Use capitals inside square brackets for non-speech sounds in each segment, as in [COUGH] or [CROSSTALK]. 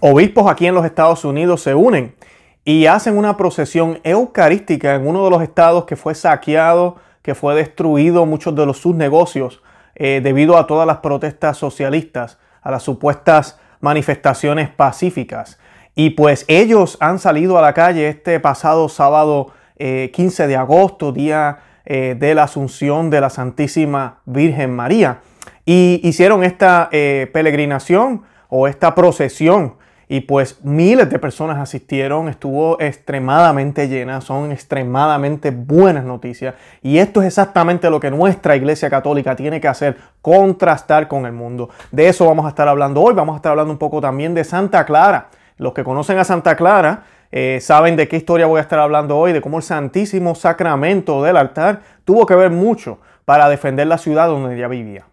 Obispos aquí en los Estados Unidos se unen y hacen una procesión eucarística en uno de los estados que fue saqueado, que fue destruido muchos de sus negocios eh, debido a todas las protestas socialistas, a las supuestas manifestaciones pacíficas. Y pues ellos han salido a la calle este pasado sábado 15 eh, de agosto, día eh, de la Asunción de la Santísima Virgen María. Y hicieron esta peregrinación o esta procesión y pues miles de personas asistieron, estuvo extremadamente llena, son extremadamente buenas noticias. Y esto es exactamente lo que nuestra Iglesia Católica tiene que hacer, contrastar con el mundo. De eso vamos a estar hablando hoy, vamos a estar hablando un poco también de Santa Clara. Los que conocen a Santa Clara eh, saben de qué historia voy a estar hablando hoy, de cómo el Santísimo Sacramento del altar tuvo que ver mucho para defender la ciudad donde ella vivía.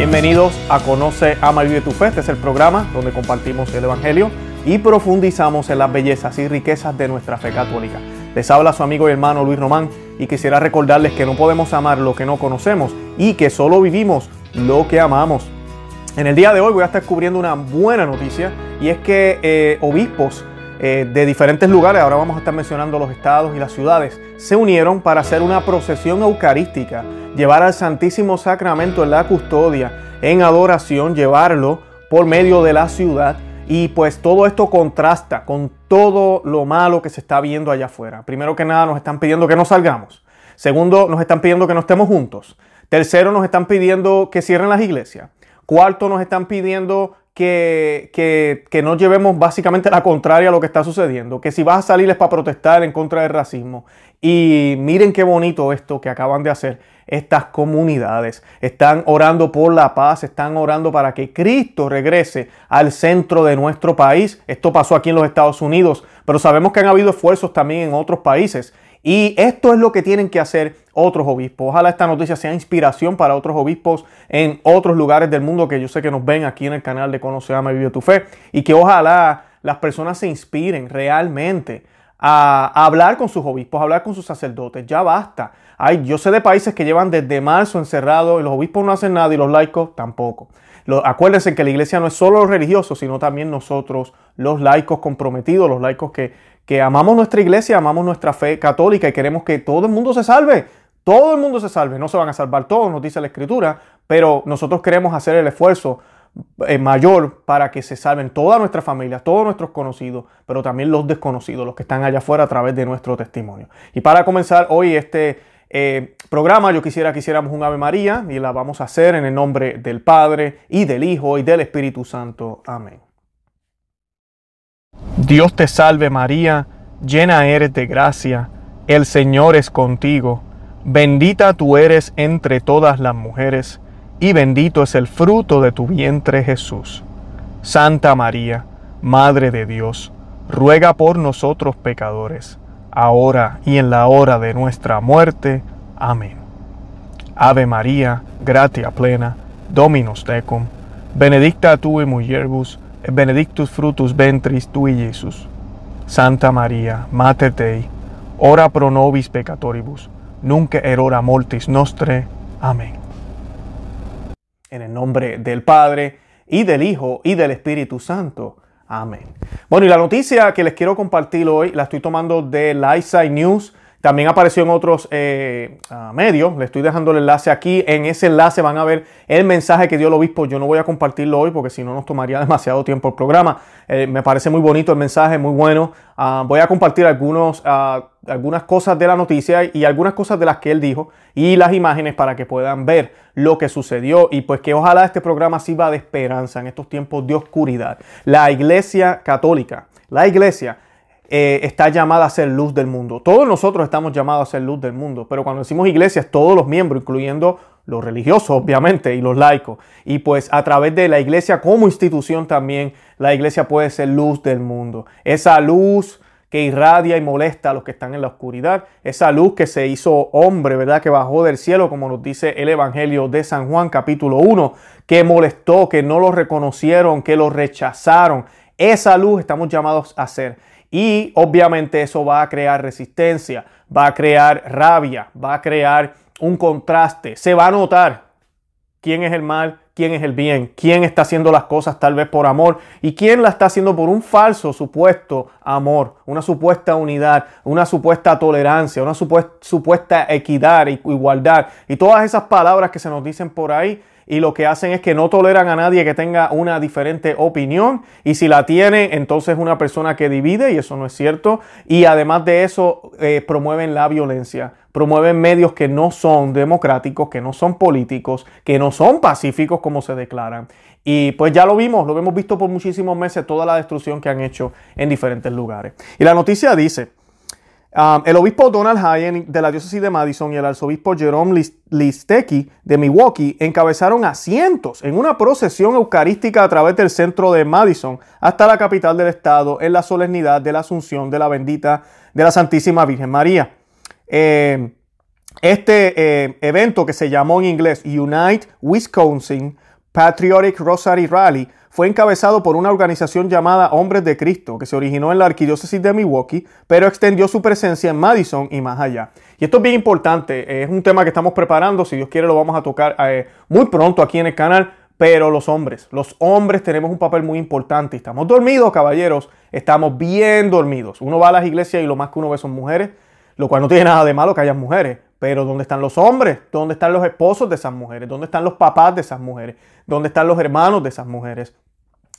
Bienvenidos a Conoce, Ama y Vive tu Fe. Este es el programa donde compartimos el Evangelio y profundizamos en las bellezas y riquezas de nuestra fe católica. Les habla su amigo y hermano Luis Román y quisiera recordarles que no podemos amar lo que no conocemos y que solo vivimos lo que amamos. En el día de hoy voy a estar cubriendo una buena noticia y es que eh, obispos eh, de diferentes lugares, ahora vamos a estar mencionando los estados y las ciudades, se unieron para hacer una procesión eucarística, llevar al Santísimo Sacramento en la custodia, en adoración, llevarlo por medio de la ciudad. Y pues todo esto contrasta con todo lo malo que se está viendo allá afuera. Primero que nada nos están pidiendo que no salgamos. Segundo, nos están pidiendo que no estemos juntos. Tercero, nos están pidiendo que cierren las iglesias. Cuarto, nos están pidiendo que, que, no llevemos básicamente la contraria a lo que está sucediendo, que si vas a salir es para protestar en contra del racismo. Y miren qué bonito esto que acaban de hacer estas comunidades. Están orando por la paz, están orando para que Cristo regrese al centro de nuestro país. Esto pasó aquí en los Estados Unidos, pero sabemos que han habido esfuerzos también en otros países. Y esto es lo que tienen que hacer otros obispos. Ojalá esta noticia sea inspiración para otros obispos en otros lugares del mundo que yo sé que nos ven aquí en el canal de Conoce, Ama y Vive tu Fe. Y que ojalá las personas se inspiren realmente a, hablar con sus obispos, a hablar con sus sacerdotes. Ya basta. Ay, yo sé de países que llevan desde marzo encerrados y los obispos no hacen nada y los laicos tampoco. acuérdense que la iglesia no es solo los religiosos, sino también nosotros, los laicos comprometidos, los laicos que que amamos nuestra iglesia, amamos nuestra fe católica y queremos que todo el mundo se salve. Todo el mundo se salve. No se van a salvar todos, nos dice la escritura, pero nosotros queremos hacer el esfuerzo eh, mayor para que se salven toda nuestra familia, todos nuestros conocidos, pero también los desconocidos, los que están allá afuera a través de nuestro testimonio. Y para comenzar hoy este eh, programa, yo quisiera que hiciéramos un Ave María y la vamos a hacer en el nombre del Padre y del Hijo y del Espíritu Santo. Amén. Dios te salve María, llena eres de gracia, el Señor es contigo, bendita tú eres entre todas las mujeres, y bendito es el fruto de tu vientre Jesús. Santa María, Madre de Dios, ruega por nosotros pecadores, ahora y en la hora de nuestra muerte. Amén. Ave María, gratia plena, Dominus tecum, benedicta tu benedictus frutus ventris tui, Jesus. Santa María, Mater Dei, ora pro nobis peccatoribus, nunc erora mortis nostre. Amén. En el nombre del Padre, y del Hijo, y del Espíritu Santo. Amén. Bueno, y la noticia que les quiero compartir hoy la estoy tomando de Lightside News. También apareció en otros eh, ah, medios. Le estoy dejando el enlace aquí. En ese enlace van a ver el mensaje que dio el obispo. Yo no voy a compartirlo hoy porque si no nos tomaría [LAUGHS] demasiado tiempo el programa. Eh, me parece muy bonito el mensaje, muy bueno. Ah, voy a compartir algunos, ah, algunas cosas de la noticia y algunas cosas de las que él dijo y las imágenes para que puedan ver lo que sucedió y pues que ojalá este programa sirva de esperanza en estos tiempos de oscuridad. La iglesia católica, la iglesia eh, está llamada a ser luz del mundo. Todos nosotros estamos llamados a ser luz del mundo, pero cuando decimos iglesias, todos los miembros, incluyendo los religiosos, obviamente, y los laicos. Y pues a través de la iglesia como institución también, la iglesia puede ser luz del mundo. Esa luz que irradia y molesta a los que están en la oscuridad, esa luz que se hizo hombre, ¿verdad? Que bajó del cielo, como nos dice el Evangelio de San Juan capítulo 1, que molestó, que no lo reconocieron, que lo rechazaron. Esa luz estamos llamados a ser. Y obviamente eso va a crear resistencia, va a crear rabia, va a crear un contraste. Se va a notar quién es el mal, quién es el bien, quién está haciendo las cosas tal vez por amor y quién la está haciendo por un falso supuesto amor, una supuesta unidad, una supuesta tolerancia, una supuesta, equidad e igualdad. Y todas esas palabras que se nos dicen por ahí y lo que hacen es que no toleran a nadie que tenga una diferente opinión y si la tiene entonces es una persona que divide y eso no es cierto y además de eso eh, promueven la violencia promueven medios que no son democráticos, que no son políticos, que no son pacíficos como se declaran. Y pues ya lo vimos, lo hemos visto por muchísimos meses, toda la destrucción que han hecho en diferentes lugares. Y la noticia dice, um, el obispo Donald Hayen de la diócesis de Madison y el arzobispo Jerome Listecki de Milwaukee encabezaron a cientos en una procesión eucarística a través del centro de Madison hasta la capital del estado en la solemnidad de la Asunción de la bendita de la Santísima Virgen María. Eh, este eh, evento que se llamó en inglés Unite Wisconsin Patriotic Rosary Rally fue encabezado por una organización llamada Hombres de Cristo, que se originó en la arquidiócesis de Milwaukee, pero extendió su presencia en Madison y más allá. Y esto es bien importante, es un tema que estamos preparando, si Dios quiere lo vamos a tocar eh, muy pronto aquí en el canal, pero los hombres, los hombres tenemos un papel muy importante. Estamos dormidos, caballeros, estamos bien dormidos. Uno va a las iglesias y lo más que uno ve son mujeres lo cual no tiene nada de malo que haya mujeres. Pero ¿dónde están los hombres? ¿Dónde están los esposos de esas mujeres? ¿Dónde están los papás de esas mujeres? ¿Dónde están los hermanos de esas mujeres?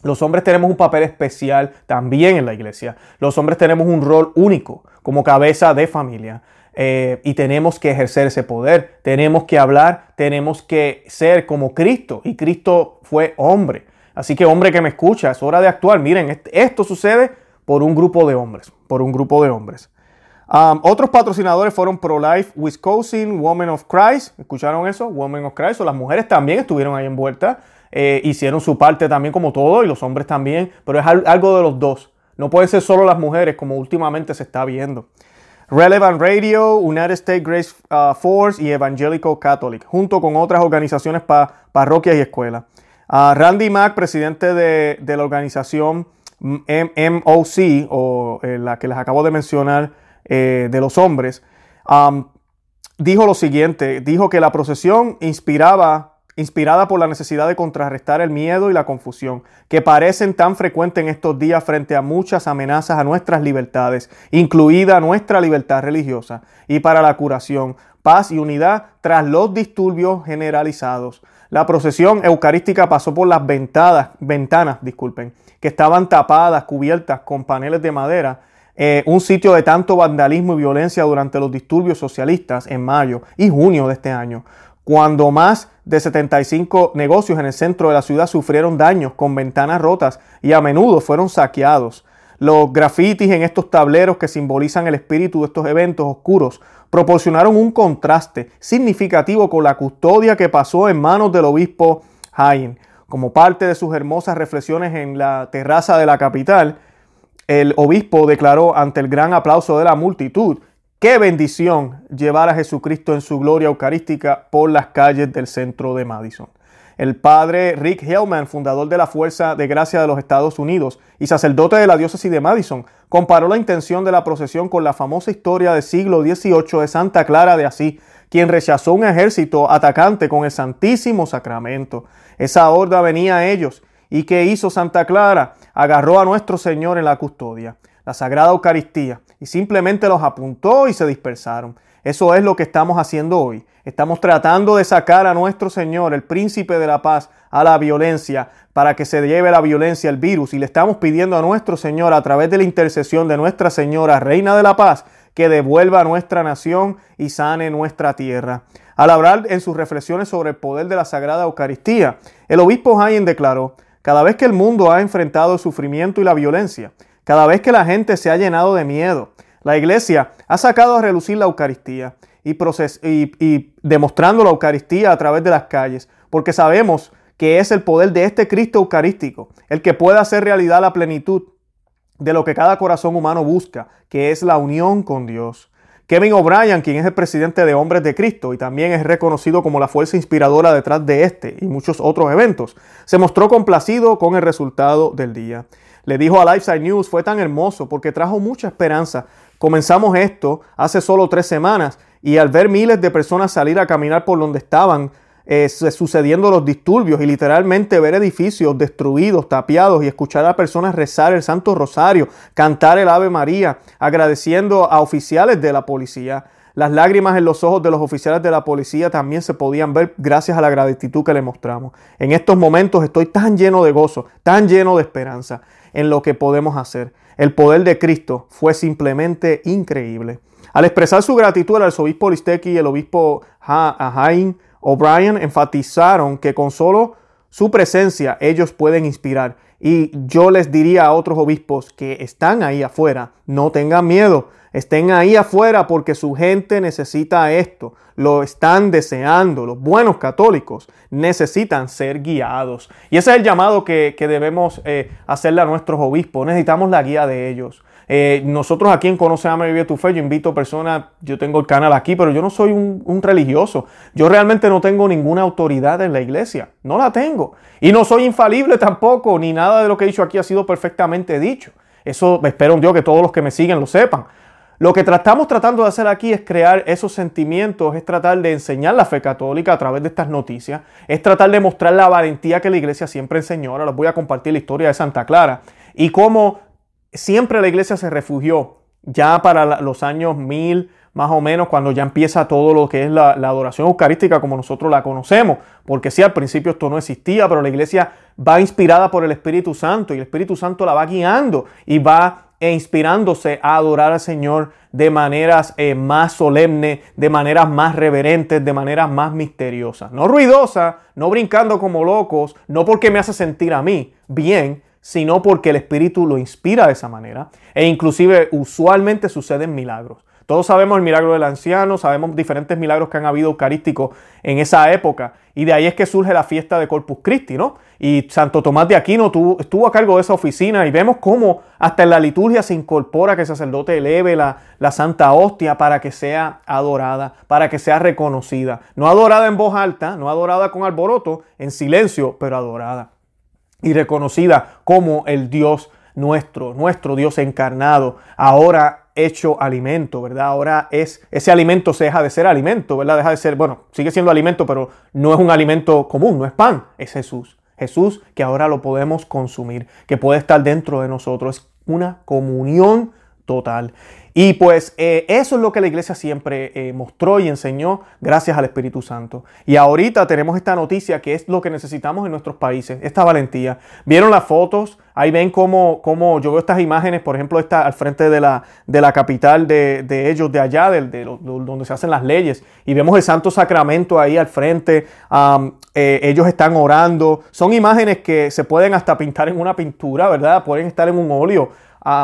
Los hombres tenemos un papel especial también en la iglesia. Los hombres tenemos un rol único como cabeza de familia. Eh, y tenemos que ejercer ese poder. Tenemos que hablar, tenemos que ser como Cristo. Y Cristo fue hombre. Así que hombre que me escucha, es hora de actuar. Miren, esto sucede por un grupo de hombres. Por un grupo de hombres. Otros patrocinadores fueron Pro-Life Wisconsin, Women of Christ. ¿Escucharon eso? Women of Christ. O las mujeres también estuvieron ahí envueltas. Eh, hicieron su parte también como todo y los hombres también. Pero es algo de los dos. No pueden ser solo las mujeres como últimamente se está viendo. Relevant Radio, United States Grace uh, Force y Evangelical Catholic, junto con otras organizaciones para parroquias y escuelas. Uh, Randy Mack, presidente de, la organización MOC, o eh, la que les acabo de mencionar, eh, de los hombres, dijo lo siguiente, dijo que la procesión inspiraba, inspirada por la necesidad de contrarrestar el miedo y la confusión, que parecen tan frecuentes en estos días frente a muchas amenazas a nuestras libertades, incluida nuestra libertad religiosa, y para la curación, paz y unidad tras los disturbios generalizados. La procesión eucarística pasó por las ventanas, ventanas disculpen, que estaban tapadas, cubiertas con paneles de madera, eh, un sitio de tanto vandalismo y violencia durante los disturbios socialistas en mayo y junio de este año, cuando más de 75 negocios en el centro de la ciudad sufrieron daños con ventanas rotas y a menudo fueron saqueados. Los grafitis en estos tableros que simbolizan el espíritu de estos eventos oscuros proporcionaron un contraste significativo con la custodia que pasó en manos del obispo Hayen. Como parte de sus hermosas reflexiones en la terraza de la capital, el obispo declaró ante el gran aplauso de la multitud, qué bendición llevar a Jesucristo en su gloria eucarística por las calles del centro de Madison. El padre Rick Hellman, fundador de la Fuerza de Gracia de los Estados Unidos y sacerdote de la diócesis de Madison, comparó la intención de la procesión con la famosa historia del siglo XVIII de Santa Clara de Asís, quien rechazó un ejército atacante con el Santísimo Sacramento. Esa horda venía a ellos ¿Y qué hizo Santa Clara? Agarró a nuestro Señor en la custodia, la Sagrada Eucaristía, y simplemente los apuntó y se dispersaron. Eso es lo que estamos haciendo hoy. Estamos tratando de sacar a nuestro Señor, el príncipe de la paz, a la violencia, para que se lleve la violencia el virus. Y le estamos pidiendo a nuestro Señor, a través de la intercesión de Nuestra Señora, Reina de la Paz, que devuelva a nuestra nación y sane nuestra tierra. Al hablar en sus reflexiones sobre el poder de la Sagrada Eucaristía, el obispo Hayen declaró, cada vez que el mundo ha enfrentado el sufrimiento y la violencia, cada vez que la gente se ha llenado de miedo, la iglesia ha sacado a relucir la Eucaristía y, y, demostrando la Eucaristía a través de las calles, porque sabemos que es el poder de este Cristo Eucarístico el que puede hacer realidad la plenitud de lo que cada corazón humano busca, que es la unión con Dios. Kevin O'Brien, quien es el presidente de Hombres de Cristo y también es reconocido como la fuerza inspiradora detrás de este y muchos otros eventos, se mostró complacido con el resultado del día. le dijo a Lifeside News fue tan hermoso porque trajo mucha esperanza. Comenzamos esto hace solo tres semanas y al ver miles de personas salir a caminar por donde estaban eh, sucediendo los disturbios y literalmente ver edificios destruidos, tapiados y escuchar a personas rezar el Santo Rosario, cantar el Ave María, agradeciendo a oficiales de la policía. Las lágrimas en los ojos de los oficiales de la policía también se podían ver gracias a la gratitud que le mostramos. En estos momentos estoy tan lleno de gozo, tan lleno de esperanza en lo que podemos hacer. El poder de Cristo fue simplemente increíble. Al expresar su gratitud, el arzobispo Listecki y el obispo Jaime O'Brien enfatizaron que con solo su presencia ellos pueden inspirar. Y yo les diría a otros obispos que están ahí afuera, no tengan miedo, estén ahí afuera porque su gente necesita esto, lo están deseando, los buenos católicos necesitan ser guiados. Y ese es el llamado que, debemos eh, hacerle a nuestros obispos, necesitamos la guía de ellos. Eh, nosotros aquí en Conoce, Ama y Vive tu Fe, yo invito personas, yo tengo el canal aquí, pero yo no soy un, religioso. Yo realmente no tengo ninguna autoridad en la iglesia. No la tengo. Y no soy infalible tampoco, ni nada de lo que he dicho aquí ha sido perfectamente dicho. Eso espero Dios que todos los que me siguen lo sepan. Lo que tratamos tratando de hacer aquí es crear esos sentimientos, es tratar de enseñar la fe católica a través de estas noticias, es tratar de mostrar la valentía que la iglesia siempre enseñó. Ahora les voy a compartir la historia de Santa Clara y cómo siempre la iglesia se refugió ya para los años mil, más o menos, cuando ya empieza todo lo que es la, adoración eucarística como nosotros la conocemos. Porque sí, al principio esto no existía, pero la iglesia va inspirada por el Espíritu Santo y el Espíritu Santo la va guiando y va e inspirándose a adorar al Señor de maneras eh, más solemnes, de maneras más reverentes, de maneras más misteriosas. No ruidosas, no brincando como locos, no porque me hace sentir a mí bien, sino porque el Espíritu lo inspira de esa manera. E inclusive usualmente suceden milagros. Todos sabemos el milagro del anciano, sabemos diferentes milagros que han habido eucarísticos en esa época. Y de ahí es que surge la fiesta de Corpus Christi, ¿no? Y Santo Tomás de Aquino estuvo a cargo de esa oficina y vemos cómo hasta en la liturgia se incorpora que el sacerdote eleve la, la Santa Hostia para que sea adorada, para que sea reconocida. No adorada en voz alta, no adorada con alboroto, en silencio, pero adorada y reconocida como el Dios nuestro, nuestro Dios encarnado, ahora hecho alimento, ¿verdad? Ahora es ese alimento se deja de ser alimento, ¿verdad? Deja de ser, bueno, sigue siendo alimento, pero no es un alimento común, no es pan, es Jesús. Jesús que ahora lo podemos consumir, que puede estar dentro de nosotros, es una comunión total. Y pues eh, eso es lo que la iglesia siempre eh, mostró y enseñó gracias al Espíritu Santo. Y ahorita tenemos esta noticia que es lo que necesitamos en nuestros países, esta valentía. ¿Vieron las fotos? Ahí ven cómo, cómo yo veo estas imágenes, por ejemplo, esta al frente de la, de la capital de, ellos, de allá, de, donde se hacen las leyes. Y vemos el Santo Sacramento ahí al frente. Eh, ellos están orando. Son imágenes que se pueden hasta pintar en una pintura, ¿verdad? Pueden estar en un óleo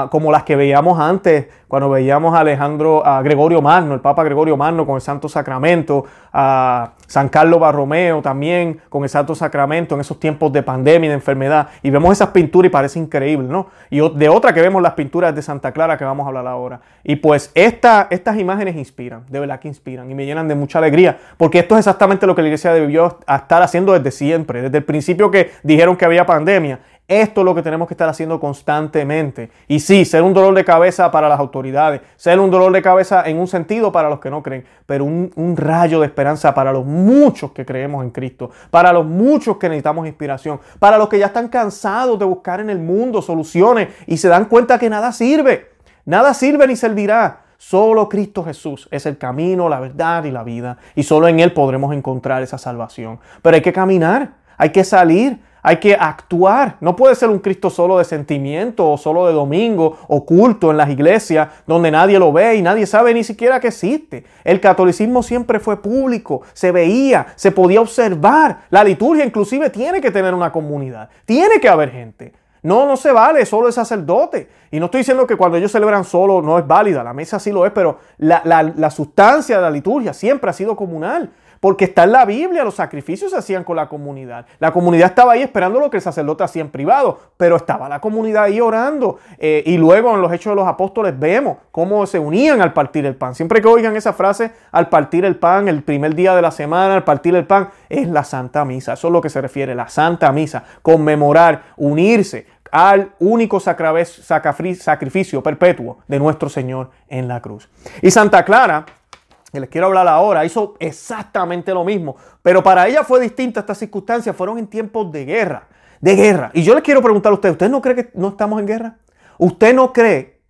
como las que veíamos antes, cuando veíamos a Alejandro, a Gregorio Magno, el Papa Gregorio Magno con el Santo Sacramento, a San Carlos Barromeo también con el Santo Sacramento en esos tiempos de pandemia y de enfermedad. Y vemos esas pinturas y parece increíble, ¿no? Y de otra que vemos las pinturas de Santa Clara que vamos a hablar ahora. Y pues esta, estas imágenes inspiran, de verdad que inspiran y me llenan de mucha alegría, porque esto es exactamente lo que la iglesia debió estar haciendo desde siempre, desde el principio que dijeron que había pandemia esto es lo que tenemos que estar haciendo constantemente. Y sí, ser un dolor de cabeza para las autoridades, ser un dolor de cabeza en un sentido para los que no creen, pero un, un, rayo de esperanza para los muchos que creemos en Cristo, para los muchos que necesitamos inspiración, para los que ya están cansados de buscar en el mundo soluciones y se dan cuenta que nada sirve, nada sirve ni servirá. Solo Cristo Jesús es el camino, la verdad y la vida. Y solo en Él podremos encontrar esa salvación. Pero hay que caminar, hay que salir, hay que actuar. No puede ser un Cristo solo de sentimiento o solo de domingo, oculto en las iglesias, donde nadie lo ve y nadie sabe ni siquiera que existe. El catolicismo siempre fue público, se veía, se podía observar. La liturgia inclusive tiene que tener una comunidad, tiene que haber gente. No, no se vale, solo el sacerdote. Y no estoy diciendo que cuando ellos celebran solo no es válida, la mesa sí lo es, pero la, la sustancia de la liturgia siempre ha sido comunal. Porque está en la Biblia, los sacrificios se hacían con la comunidad. La comunidad estaba ahí esperando lo que el sacerdote hacía en privado, pero estaba la comunidad ahí orando. Eh, y luego en los Hechos de los Apóstoles vemos cómo se unían al partir el pan. Siempre que oigan esa frase, al partir el pan, el primer día de la semana, al partir el pan, es la Santa Misa. Eso es lo que se refiere, la Santa Misa. Conmemorar, unirse al único sacrificio perpetuo de nuestro Señor en la cruz. Y Santa Clara, que les quiero hablar ahora, hizo exactamente lo mismo, pero para ella fue distinta estas circunstancias, fueron en tiempos de guerra, de guerra. Y yo les quiero preguntar a ustedes, ¿usted no cree que no estamos en guerra? ¿Usted no cree,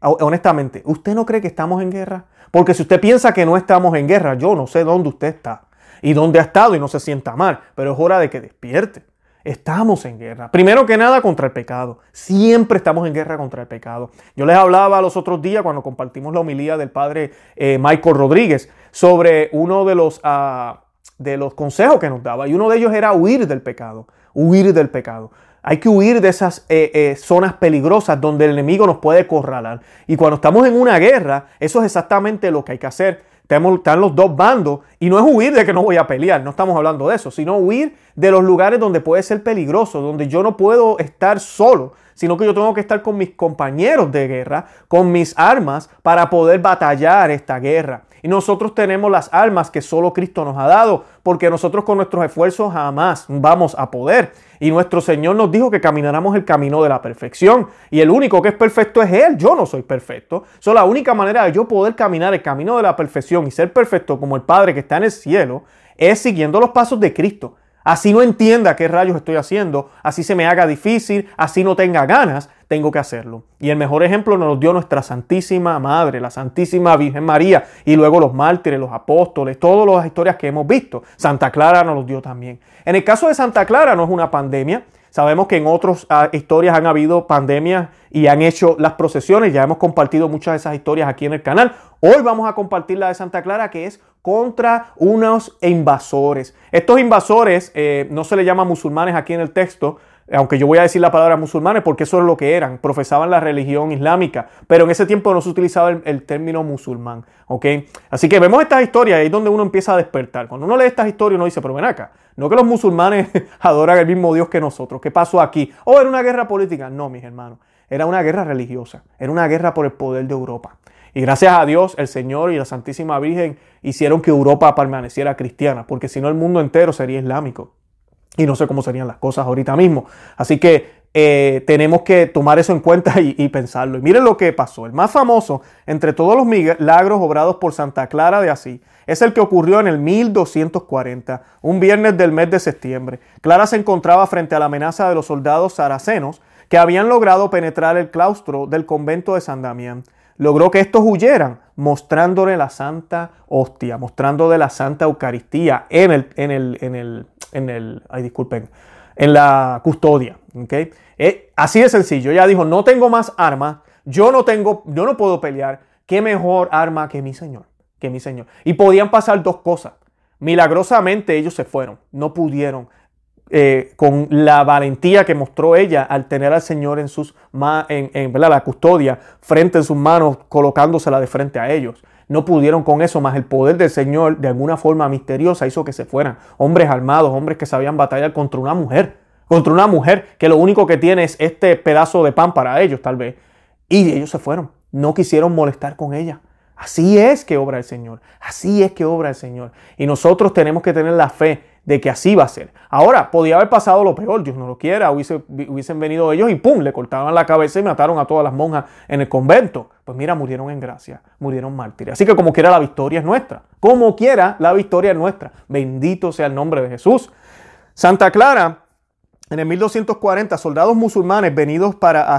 honestamente, usted no cree que estamos en guerra? Porque si usted piensa que no estamos en guerra, yo no sé dónde usted está y dónde ha estado y no se sienta mal, pero es hora de que despierte. Estamos en guerra. Primero que nada contra el pecado. Siempre estamos en guerra contra el pecado. Yo les hablaba los otros días cuando compartimos la homilía del padre eh, Michael Rodríguez sobre uno de los, ah, de los consejos que nos daba. Y uno de ellos era huir del pecado. Huir del pecado. Hay que huir de esas eh, eh, zonas peligrosas donde el enemigo nos puede corralar. Y cuando estamos en una guerra, eso es exactamente lo que hay que hacer. Están los dos bandos y no es huir de que no voy a pelear, no estamos hablando de eso, sino huir de los lugares donde puede ser peligroso, donde yo no puedo estar solo, sino que yo tengo que estar con mis compañeros de guerra, con mis armas para poder batallar esta guerra. Y nosotros tenemos las armas que solo Cristo nos ha dado, porque nosotros con nuestros esfuerzos jamás vamos a poder. Y nuestro Señor nos dijo que camináramos el camino de la perfección. Y el único que es perfecto es Él. Yo no soy perfecto. So, la única manera de yo poder caminar el camino de la perfección y ser perfecto como el Padre que está en el cielo es siguiendo los pasos de Cristo. Así no entienda qué rayos estoy haciendo, así se me haga difícil, así no tenga ganas, tengo que hacerlo. Y el mejor ejemplo nos lo dio nuestra Santísima Madre, la Santísima Virgen María, y luego los mártires, los apóstoles, todas las historias que hemos visto. Santa Clara nos los dio también. En el caso de Santa Clara no es una pandemia, Sabemos que en otras ah, historias han habido pandemias y han hecho las procesiones. Ya hemos compartido muchas de esas historias aquí en el canal. Hoy vamos a compartir la de Santa Clara, que es contra unos invasores. Estos invasores eh, no se le llaman musulmanes aquí en el texto, aunque yo voy a decir la palabra musulmanes porque eso es lo que eran, profesaban la religión islámica, pero en ese tiempo no se utilizaba el, término musulmán, ¿ok? Así que vemos estas historias, ahí es donde uno empieza a despertar. Cuando uno lee estas historias uno dice, pero ven acá, no que los musulmanes [LAUGHS] adoran el mismo Dios que nosotros, ¿qué pasó aquí? Oh, era una guerra política. No, mis hermanos, era una guerra religiosa, era una guerra por el poder de Europa. Y gracias a Dios, el Señor y la Santísima Virgen hicieron que Europa permaneciera cristiana, porque si no el mundo entero sería islámico. Y no sé cómo serían las cosas ahorita mismo. Así que eh, tenemos que tomar eso en cuenta y, pensarlo. Y miren lo que pasó. El más famoso entre todos los milagros obrados por Santa Clara de Asís es el que ocurrió en el 1240, un viernes del mes de septiembre. Clara se encontraba frente a la amenaza de los soldados saracenos que habían logrado penetrar el claustro del convento de San Damián. Logró que estos huyeran, mostrándole la santa hostia, mostrándole la santa Eucaristía en el, en el, en el, en el, ay, disculpen, en la custodia. ¿okay? Eh, así de sencillo. Ella dijo, no tengo más armas, yo no tengo, yo no puedo pelear. ¿Qué mejor arma que mi Señor? Que mi Señor. Y podían pasar dos cosas. Milagrosamente ellos se fueron, no pudieron. Eh, con la valentía que mostró ella al tener al Señor en sus en, en la custodia frente en sus manos, colocándosela de frente a ellos no pudieron con eso, más el poder del Señor de alguna forma misteriosa hizo que se fueran. Hombres armados, hombres que sabían batallar contra una mujer, contra una mujer que lo único que tiene es este pedazo de pan para ellos tal vez. Y ellos se fueron, no quisieron molestar con ella. Así es que obra el Señor, así es que obra el Señor. Y nosotros tenemos que tener la fe de que así va a ser. Ahora, podía haber pasado lo peor, Dios no lo quiera, hubiesen venido ellos y ¡pum! le cortaban la cabeza y mataron a todas las monjas en el convento. Pues mira, murieron en gracia, murieron mártires. Así que como quiera la victoria es nuestra, como quiera la victoria es nuestra. Bendito sea el nombre de Jesús. Santa Clara, en el 1240, soldados musulmanes venidos para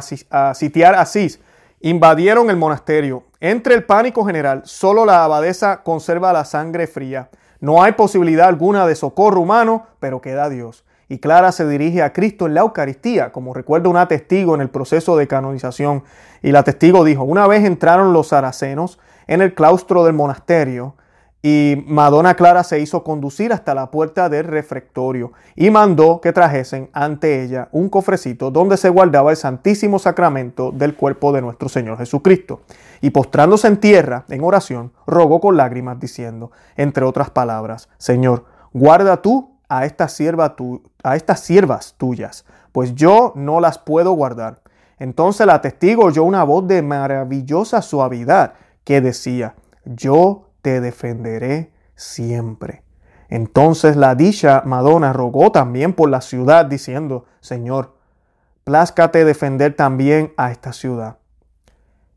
sitiar Asís, invadieron el monasterio. Entre el pánico general, solo la abadesa conserva la sangre fría. No hay posibilidad alguna de socorro humano, pero queda Dios. Y Clara se dirige a Cristo en la Eucaristía, como recuerda una testigo en el proceso de canonización. Y la testigo dijo, una vez entraron los saracenos en el claustro del monasterio, y Madonna Clara se hizo conducir hasta la puerta del refectorio y mandó que trajesen ante ella un cofrecito donde se guardaba el santísimo sacramento del cuerpo de nuestro Señor Jesucristo. Y postrándose en tierra en oración, rogó con lágrimas diciendo, entre otras palabras, Señor, guarda tú a estas, a estas siervas tuyas, pues yo no las puedo guardar. Entonces la testigo oyó una voz de maravillosa suavidad que decía, yo te defenderé siempre. Entonces la dicha Madonna rogó también por la ciudad, diciendo, Señor, pláscate defender también a esta ciudad.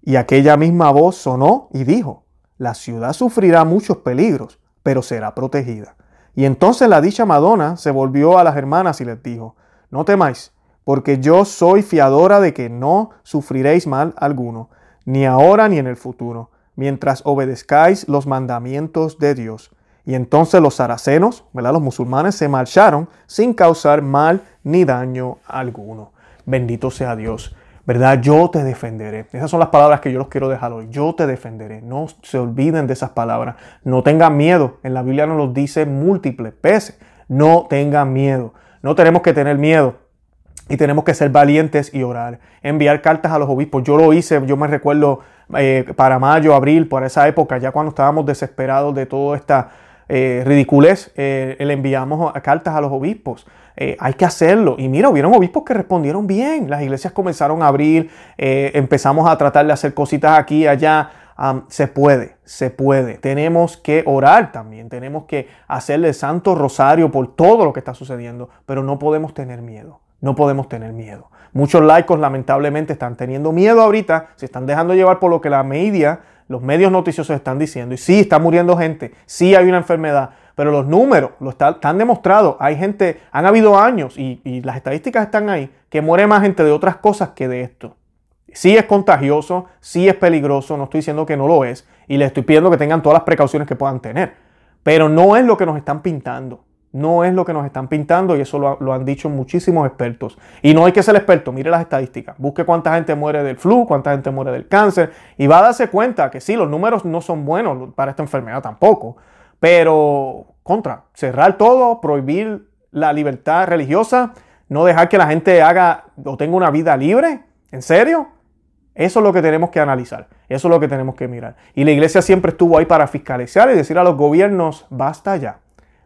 Y aquella misma voz sonó y dijo, la ciudad sufrirá muchos peligros, pero será protegida. Y entonces la dicha Madonna se volvió a las hermanas y les dijo, no temáis, porque yo soy fiadora de que no sufriréis mal alguno, ni ahora ni en el futuro, mientras obedezcáis los mandamientos de Dios. Y entonces los saracenos, ¿verdad? los musulmanes, se marcharon sin causar mal ni daño alguno. Bendito sea Dios. ¿Verdad? Yo te defenderé. Esas son las palabras que yo los quiero dejar hoy. Yo te defenderé. No se olviden de esas palabras. No tengan miedo. En la Biblia nos lo dice múltiples veces. No tengan miedo. No tenemos que tener miedo. Y tenemos que ser valientes y orar. Enviar cartas a los obispos. Yo lo hice, yo me recuerdo eh, para mayo, abril, por esa época, ya cuando estábamos desesperados de toda esta eh, ridiculez, eh, le enviamos cartas a los obispos. hay que hacerlo. Y mira, hubieron obispos que respondieron bien. Las iglesias comenzaron a abrir, empezamos a tratar de hacer cositas aquí y allá. se puede, se puede. Tenemos que orar también, tenemos que hacerle el santo rosario por todo lo que está sucediendo, pero no podemos tener miedo. No podemos tener miedo. Muchos laicos lamentablemente están teniendo miedo ahorita, se están dejando llevar por lo que la media, los medios noticiosos están diciendo. Y sí, está muriendo gente, sí hay una enfermedad, pero los números lo están demostrados. Hay gente, han habido años y, y las estadísticas están ahí, que muere más gente de otras cosas que de esto. Sí es contagioso, sí es peligroso, no estoy diciendo que no lo es, y les estoy pidiendo que tengan todas las precauciones que puedan tener. Pero no es lo que nos están pintando. No es lo que nos están pintando y eso lo, han dicho muchísimos expertos. Y no hay que ser experto, mire las estadísticas. Busque cuánta gente muere del flu, cuánta gente muere del cáncer y va a darse cuenta que sí, los números no son buenos para esta enfermedad tampoco. Pero contra, cerrar todo, prohibir la libertad religiosa, no dejar que la gente haga o tenga una vida libre. ¿En serio? Eso es lo que tenemos que analizar, eso es lo que tenemos que mirar. Y la iglesia siempre estuvo ahí para fiscalizar y decir a los gobiernos, basta ya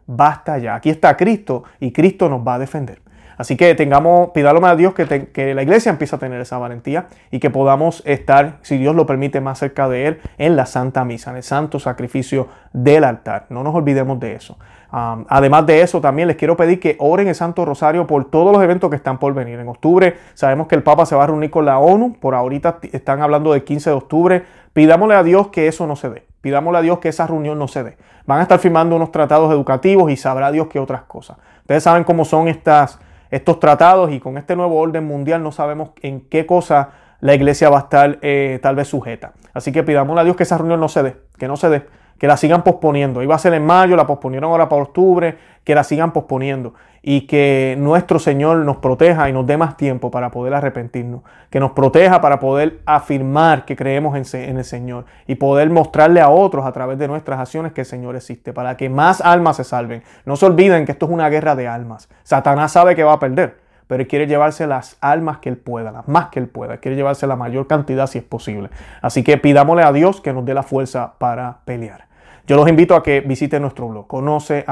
basta ya. Aquí está Cristo y Cristo nos va a defender. Así que tengamos, pidálome a Dios que, que, la iglesia empiece a tener esa valentía y que podamos estar, si Dios lo permite, más cerca de Él en la Santa Misa, en el santo sacrificio del altar. No nos olvidemos de eso. además de eso, también les quiero pedir que oren el Santo Rosario por todos los eventos que están por venir. En octubre sabemos que el Papa se va a reunir con la ONU, por ahorita están hablando del 15 de octubre. Pidámosle a Dios que eso no se dé. Pidámosle a Dios que esa reunión no se dé. Van a estar firmando unos tratados educativos y sabrá Dios que otras cosas. Ustedes saben cómo son estos tratados y con este nuevo orden mundial no sabemos en qué cosa la iglesia va a estar eh, tal vez sujeta. Así que pidámosle a Dios que esa reunión no se dé, que no se dé que la sigan posponiendo. Iba a ser en mayo, la posponieron ahora para octubre, que la sigan posponiendo. Y que nuestro Señor nos proteja y nos dé más tiempo para poder arrepentirnos. Que nos proteja para poder afirmar que creemos en, el Señor. Y poder mostrarle a otros a través de nuestras acciones que el Señor existe. Para que más almas se salven. No se olviden que esto es una guerra de almas. Satanás sabe que va a perder pero él quiere llevarse las almas que él pueda, las más que él pueda, quiere llevarse la mayor cantidad si es posible. Así que pidámosle a Dios que nos dé la fuerza para pelear. Yo los invito a que visiten nuestro blog, conoce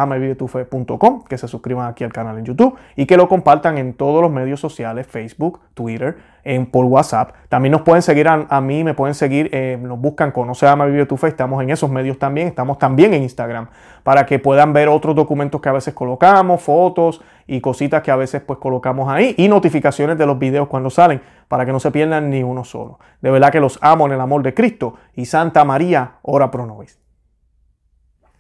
que se suscriban aquí al canal en YouTube y que lo compartan en todos los medios sociales, Facebook, Twitter, en, por WhatsApp. También nos pueden seguir a, mí, me pueden seguir, eh, nos buscan Conoce Ama estamos en esos medios también, estamos también en Instagram, para que puedan ver otros documentos que a veces colocamos, fotos y cositas que a veces pues colocamos ahí y notificaciones de los videos cuando salen, para que no se pierdan ni uno solo. De verdad que los amo en el amor de Cristo y Santa María, ora pro nobis.